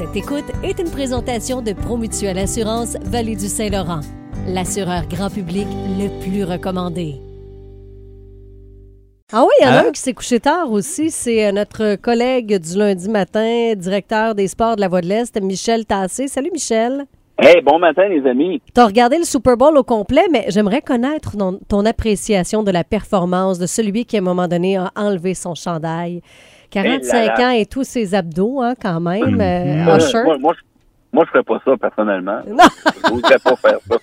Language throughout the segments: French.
Cette écoute est une présentation de Promutuelle Assurance Vallée du Saint-Laurent, l'assureur grand public le plus recommandé. Ah oui, il y en a Hein? un qui s'est couché tard aussi. C'est euh, notre collègue du lundi matin, directeur des sports de la Voix de l'Est, Michel Tassé. Salut Michel. Hey, bon matin, les amis. Tu as regardé le Super Bowl au complet, mais j'aimerais connaître ton, ton appréciation de la performance de celui qui, à un moment donné, a enlevé son chandail. 45 Eh là là. ans et tous ses abdos, hein, quand même. euh, Euh, Usher. moi, moi, je, moi, je ferais pas ça, personnellement. Non. Je voudrais pas faire ça.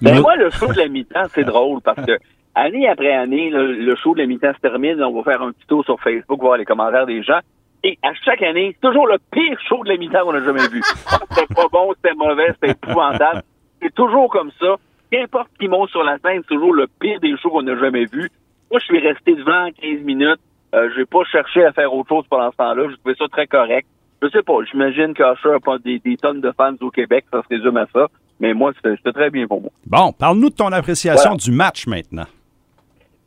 Mais Moi- moi, le show de la mi-temps, c'est drôle parce que année après année, le, le show de la mi-temps se termine. On va faire un petit tour sur Facebook, voir les commentaires des gens. Et à chaque année, c'est toujours le pire show de la mi-temps qu'on a jamais vu. Ah, C'était pas bon, c'était mauvais, c'était épouvantable. C'est toujours comme ça. Qu'importe qui monte sur la scène, c'est toujours le pire des shows qu'on a jamais vu. Moi, je suis resté devant 15 minutes. Euh, j'ai pas cherché à faire autre chose pendant ce temps-là. Je trouvais ça très correct. Je sais pas, j'imagine qu'Usher a pas des, des tonnes de fans au Québec, ça se résume à ça. Mais moi, c'était très bien pour moi. Bon, parle-nous de ton appréciation Voilà. du match maintenant.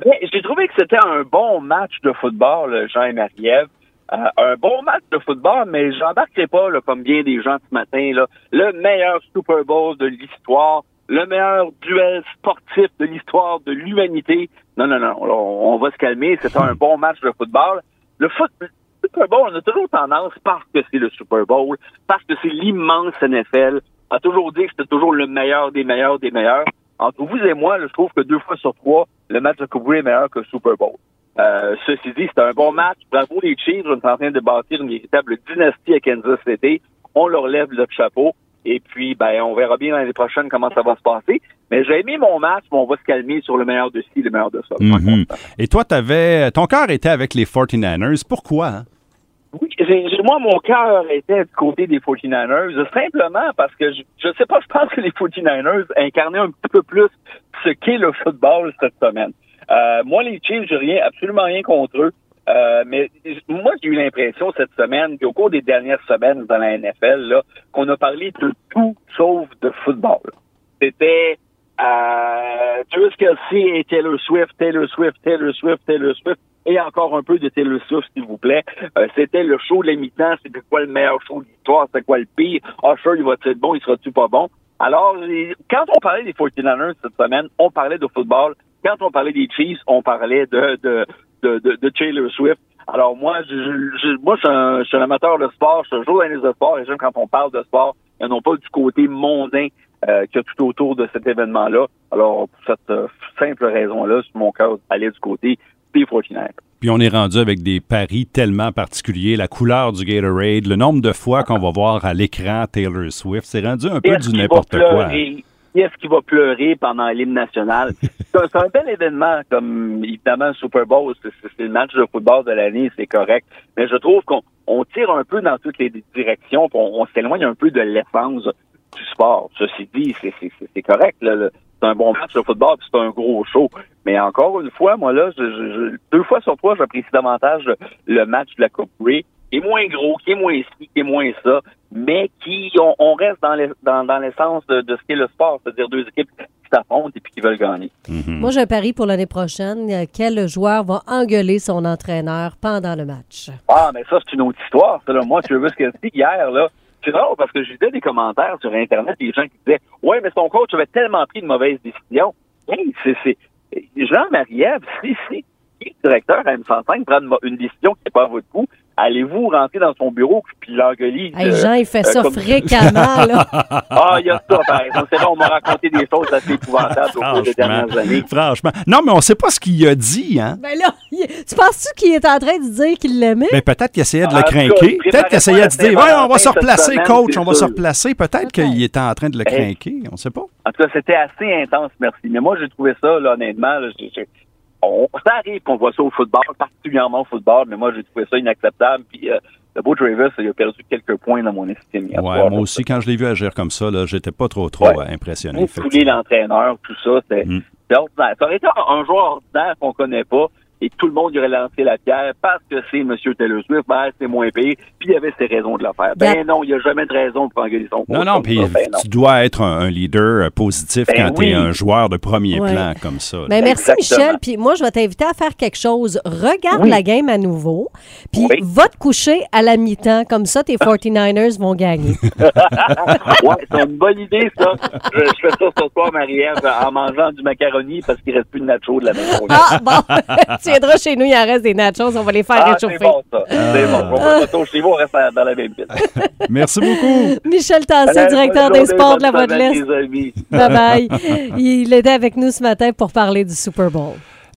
Ben, J'ai trouvé que c'était un bon match de football, Jean et Marie-Ève. Euh, un bon match de football, mais j'embarquerai pas, là, comme bien des gens ce matin, là, le meilleur Super Bowl de l'histoire, le meilleur duel sportif de l'histoire de l'humanité. Non, non, non, on, va se calmer. C'était un bon match de football. Le foot, Super Bowl, on a toujours tendance, parce que c'est le Super Bowl, parce que c'est l'immense NFL, à toujours dire que c'était toujours le meilleur des meilleurs des meilleurs. Entre vous et moi, je trouve que deux fois sur trois, le match de Coupe est meilleur que le Super Bowl. Euh, ceci dit, c'était un bon match. Bravo les Chiefs. On est en train de bâtir une véritable dynastie à Kansas City. On leur lève le chapeau. Et puis, ben, on verra bien l'année prochaine comment ça va se passer. Mais j'ai aimé mon match, mais on va se calmer sur le meilleur de ci, le meilleur de ça. Mhm. Et toi, t'avais, ton cœur était avec les 49ers. Pourquoi? hein? Oui, j'ai- j'ai- moi, mon cœur était du côté des 49ers, simplement parce que je, je sais pas, je pense que les 49ers incarnaient un petit peu plus ce qu'est le football cette semaine. Euh, moi, les Chiefs, j'ai rien, absolument rien contre eux. Euh, mais moi, j'ai eu l'impression cette semaine, puis au cours des dernières semaines dans la NFL, qu'on a parlé de tout sauf de football. C'était euh, Travis Kelsey et Taylor Swift, Taylor Swift, Taylor Swift, Taylor Swift, et encore un peu de Taylor Swift, s'il vous plaît. Euh, c'était le show de la mi-temps, c'était quoi le meilleur show de l'histoire, c'était quoi le pire? Usher, il va-tu être bon, il sera-tu pas bon? Alors, quand on parlait des 49ers cette semaine, on parlait de football. Quand on parlait des Chiefs, on parlait de, de, de, de, de Taylor Swift. Alors moi, je, moi, je suis, un, je suis un amateur de sport, je suis un journaliste de sport, et j'aime quand on parle de sport, et non pas du côté mondain euh, qu'il y a tout autour de cet événement-là. Alors, pour cette euh, simple raison-là, sur mon cœur allait du côté des 49ers. Puis on est rendu avec des paris tellement particuliers, la couleur du Gatorade, le nombre de fois qu'on va voir à l'écran Taylor Swift, c'est rendu un peu du n'importe quoi. Qui est-ce qui va pleurer pendant l'hymne national? c'est un, bel événement, comme évidemment le Super Bowl, c'est le match de football de l'année, c'est correct. Mais je trouve qu'on on tire un peu dans toutes les directions, on, on s'éloigne un peu de l'essence du sport. Ceci dit, c'est- correct. C'est un bon match de football, c'est un gros show. Mais encore une fois, moi là, je, deux fois sur trois, j'apprécie davantage le, match de la Coupe Grey, qui est moins gros, qui est moins ci, qui est moins ça, mais qui on, on reste dans les- dans, dans l'essence de, de ce qu'est le sport, c'est-à-dire deux équipes qui s'affrontent et puis qui veulent gagner. Mhm. Moi, j'ai un pari pour l'année prochaine. Quel joueur va engueuler son entraîneur pendant le match? Ah, mais ça, c'est une autre histoire. Ça, là. Moi, tu veux ce que c'est hier, là. C'est drôle parce que j'ai des commentaires sur Internet des gens qui disaient Ouais, mais son coach avait tellement pris de mauvaises décisions. Hey, c'est, c'est, Jean-Marie-Ève, si, si, qui est directeur à M105 prend une, une décision qui n'est pas à votre goût, allez-vous rentrer dans son bureau puis l'engueuler? Hey, euh, Jean, il fait euh, ça comme- fréquemment, là. Ah, il y a ça, par exemple. C'est vrai, on m'a raconté des choses assez épouvantables au cours des Franchement, dernières années. franchement. Non, mais on sait pas ce qu'il a dit, hein? Ben là, il- tu penses-tu qu'il est en train de dire qu'il l'aimait? Mais peut-être qu'il essayait de le craquer. Peut-être qu'il essayait de dire, ouais, on va se replacer, semaine, coach, on va se replacer. Peut-être qu'il était en train de le Hey. craquer. On sait pas. En tout cas, c'était assez intense, merci. Mais moi, j'ai trouvé ça, là, honnêtement, là, on, ça arrive qu'on voit ça au football, particulièrement au football, mais moi, j'ai trouvé ça inacceptable. Puis, euh, le beau Travis, il a perdu quelques points dans mon estime. Ouais, soir. moi aussi, quand je l'ai vu agir comme ça, là, j'étais pas trop, trop Ouais. euh, impressionné. Fouler l'entraîneur, tout ça, c'était Mm. ordinaire. Ça aurait été un joueur ordinaire qu'on connaît pas, et tout le monde y aurait lancé la pierre parce que c'est M. Taylor Swift, ben, c'est moins payé, puis il y avait ses raisons de le faire. Ben Bien- non, il n'y a jamais de raison pour engueuler son Non, non, puis. Ben non. tu dois être un, un leader euh, positif Ben quand tu es un joueur de premier Ouais. plan comme ça. Ben, merci Exactement. Michel. Puis moi, je vais t'inviter à faire quelque chose. Regarde Oui. la game à nouveau. Puis Oui. va te coucher à la mi-temps. Comme ça, tes 49ers vont gagner. ouais, c'est une bonne idée, ça. Je, je fais ça ce soir, Marie-Ève, en mangeant du macaroni parce qu'il reste plus de nacho de la maison. Ah, bon. viendras chez nous, il en reste des nachos. On va les faire Ah, c'est réchauffer. bon, ça. C'est bon. On va retourner chez vous, on reste dans la même ville. Merci beaucoup. Michel Tassé, directeur des sports de la Voix de l'Est. Bye bye. Il était avec nous ce matin pour parler du Super Bowl.